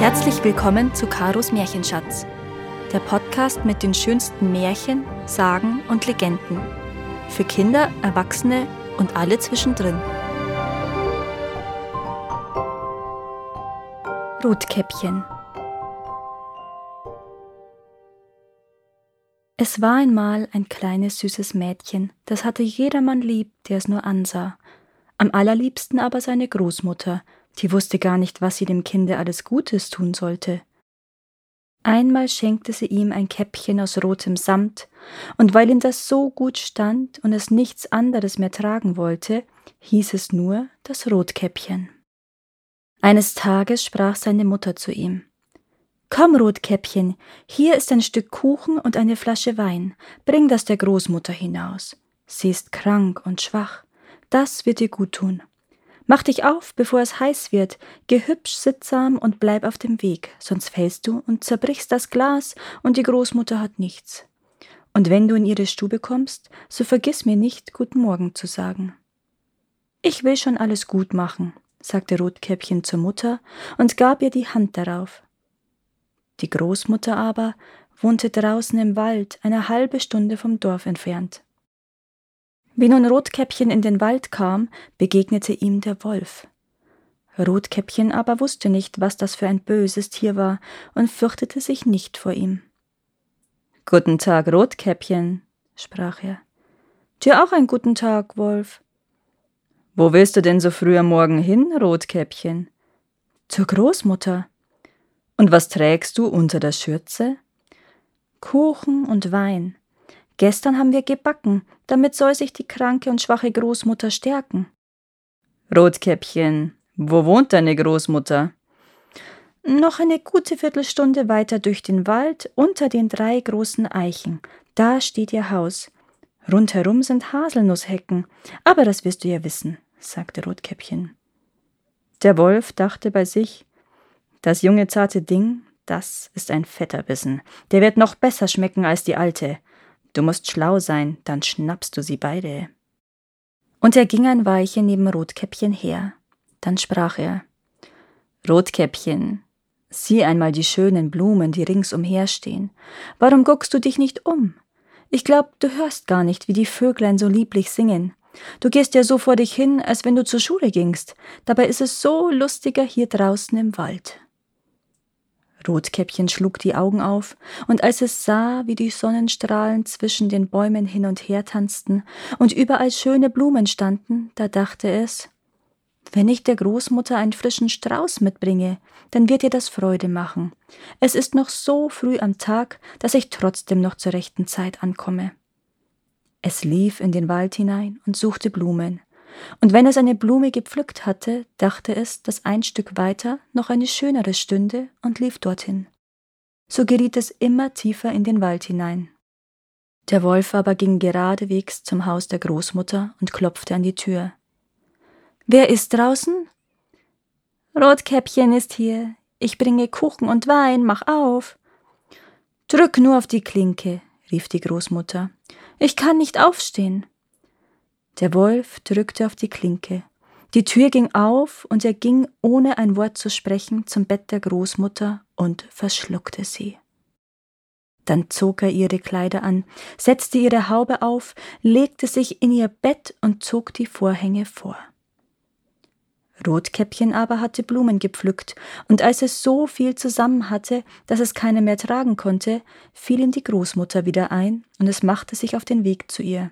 Herzlich willkommen zu Karos Märchenschatz, der Podcast mit den schönsten Märchen, Sagen und Legenden. Für Kinder, Erwachsene und alle zwischendrin. Rotkäppchen Es war einmal ein kleines süßes Mädchen, das hatte jedermann lieb, der es nur ansah. Am allerliebsten aber seine Großmutter, die wusste gar nicht, was sie dem Kinde alles Gutes tun sollte. Einmal schenkte sie ihm ein Käppchen aus rotem Samt, und weil ihm das so gut stand und es nichts anderes mehr tragen wollte, hieß es nur das Rotkäppchen. Eines Tages sprach seine Mutter zu ihm Komm, Rotkäppchen, hier ist ein Stück Kuchen und eine Flasche Wein, bring das der Großmutter hinaus. Sie ist krank und schwach, das wird dir gut tun. Mach dich auf, bevor es heiß wird, geh hübsch sittsam und bleib auf dem Weg, sonst fällst du und zerbrichst das Glas und die Großmutter hat nichts. Und wenn du in ihre Stube kommst, so vergiss mir nicht, guten Morgen zu sagen. Ich will schon alles gut machen, sagte Rotkäppchen zur Mutter und gab ihr die Hand darauf. Die Großmutter aber wohnte draußen im Wald, eine halbe Stunde vom Dorf entfernt. Wie nun Rotkäppchen in den Wald kam, begegnete ihm der Wolf. Rotkäppchen aber wusste nicht, was das für ein böses Tier war und fürchtete sich nicht vor ihm. Guten Tag, Rotkäppchen, sprach er. Dir auch einen guten Tag, Wolf. Wo willst du denn so früh am Morgen hin, Rotkäppchen? Zur Großmutter. Und was trägst du unter der Schürze? Kuchen und Wein. Gestern haben wir gebacken, damit soll sich die kranke und schwache Großmutter stärken. Rotkäppchen, wo wohnt deine Großmutter? Noch eine gute Viertelstunde weiter durch den Wald unter den drei großen Eichen. Da steht ihr Haus. Rundherum sind Haselnusshecken, aber das wirst du ja wissen, sagte Rotkäppchen. Der Wolf dachte bei sich, das junge zarte Ding, das ist ein fetter Bissen, der wird noch besser schmecken als die alte. Du musst schlau sein, dann schnappst du sie beide. Und er ging ein Weilchen neben Rotkäppchen her. Dann sprach er Rotkäppchen, sieh einmal die schönen Blumen, die ringsumher stehen. Warum guckst du dich nicht um? Ich glaub, du hörst gar nicht, wie die Vöglein so lieblich singen. Du gehst ja so vor dich hin, als wenn du zur Schule gingst. Dabei ist es so lustiger hier draußen im Wald. Rotkäppchen schlug die Augen auf, und als es sah, wie die Sonnenstrahlen zwischen den Bäumen hin und her tanzten und überall schöne Blumen standen, da dachte es Wenn ich der Großmutter einen frischen Strauß mitbringe, dann wird ihr das Freude machen. Es ist noch so früh am Tag, dass ich trotzdem noch zur rechten Zeit ankomme. Es lief in den Wald hinein und suchte Blumen, und wenn es eine Blume gepflückt hatte, dachte es, dass ein Stück weiter noch eine schönere stünde und lief dorthin. So geriet es immer tiefer in den Wald hinein. Der Wolf aber ging geradewegs zum Haus der Großmutter und klopfte an die Tür. Wer ist draußen? Rotkäppchen ist hier. Ich bringe Kuchen und Wein, mach auf. Drück nur auf die Klinke, rief die Großmutter. Ich kann nicht aufstehen. Der Wolf drückte auf die Klinke. Die Tür ging auf und er ging, ohne ein Wort zu sprechen, zum Bett der Großmutter und verschluckte sie. Dann zog er ihre Kleider an, setzte ihre Haube auf, legte sich in ihr Bett und zog die Vorhänge vor. Rotkäppchen aber hatte Blumen gepflückt, und als es so viel zusammen hatte, dass es keine mehr tragen konnte, fiel ihm die Großmutter wieder ein, und es machte sich auf den Weg zu ihr.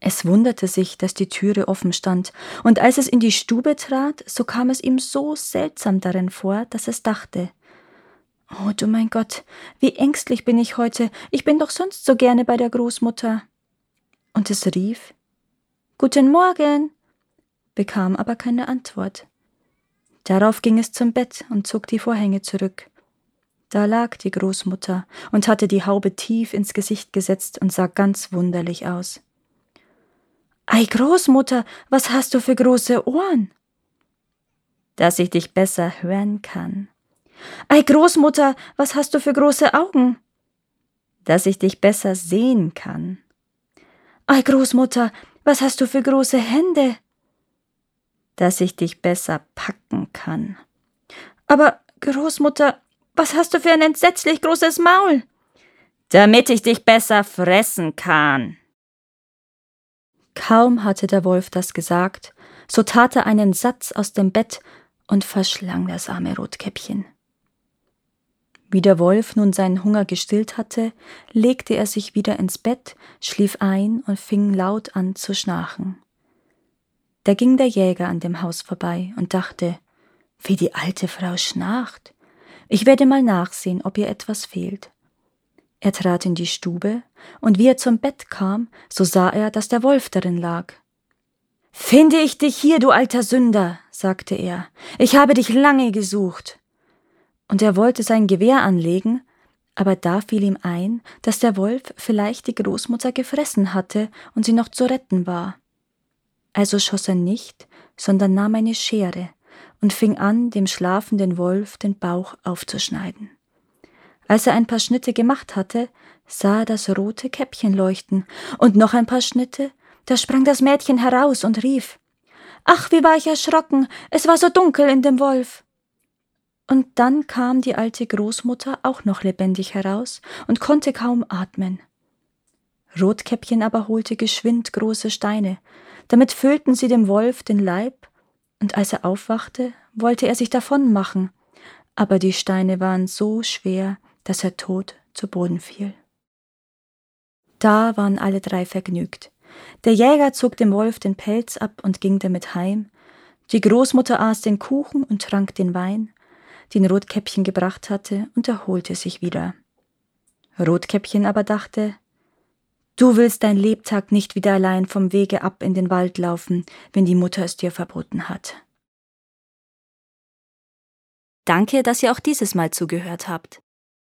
Es wunderte sich, dass die Türe offen stand, und als es in die Stube trat, so kam es ihm so seltsam darin vor, dass es dachte Oh du mein Gott, wie ängstlich bin ich heute, ich bin doch sonst so gerne bei der Großmutter. Und es rief Guten Morgen, bekam aber keine Antwort. Darauf ging es zum Bett und zog die Vorhänge zurück. Da lag die Großmutter und hatte die Haube tief ins Gesicht gesetzt und sah ganz wunderlich aus. Ei, Großmutter, was hast du für große Ohren? Dass ich dich besser hören kann. Ei, Großmutter, was hast du für große Augen? Dass ich dich besser sehen kann. Ei, Großmutter, was hast du für große Hände? Dass ich dich besser packen kann. Aber, Großmutter, was hast du für ein entsetzlich großes Maul? Damit ich dich besser fressen kann. Kaum hatte der Wolf das gesagt, so tat er einen Satz aus dem Bett und verschlang das arme Rotkäppchen. Wie der Wolf nun seinen Hunger gestillt hatte, legte er sich wieder ins Bett, schlief ein und fing laut an zu schnarchen. Da ging der Jäger an dem Haus vorbei und dachte, wie die alte Frau schnarcht. Ich werde mal nachsehen, ob ihr etwas fehlt. Er trat in die Stube, und wie er zum Bett kam, so sah er, dass der Wolf darin lag. Finde ich dich hier, du alter Sünder, sagte er. Ich habe dich lange gesucht und er wollte sein Gewehr anlegen, aber da fiel ihm ein, dass der Wolf vielleicht die Großmutter gefressen hatte und sie noch zu retten war. Also schoss er nicht, sondern nahm eine Schere und fing an, dem schlafenden Wolf den Bauch aufzuschneiden. Als er ein paar Schnitte gemacht hatte, sah er das rote Käppchen leuchten, und noch ein paar Schnitte, da sprang das Mädchen heraus und rief Ach, wie war ich erschrocken, es war so dunkel in dem Wolf. Und dann kam die alte Großmutter auch noch lebendig heraus und konnte kaum atmen. Rotkäppchen aber holte geschwind große Steine, damit füllten sie dem Wolf den Leib, und als er aufwachte, wollte er sich davon machen, aber die Steine waren so schwer, dass er tot zu Boden fiel. Da waren alle drei vergnügt. Der Jäger zog dem Wolf den Pelz ab und ging damit heim, die Großmutter aß den Kuchen und trank den Wein, den Rotkäppchen gebracht hatte, und erholte sich wieder. Rotkäppchen aber dachte, Du willst dein Lebtag nicht wieder allein vom Wege ab in den Wald laufen, wenn die Mutter es dir verboten hat. Danke, dass ihr auch dieses Mal zugehört habt.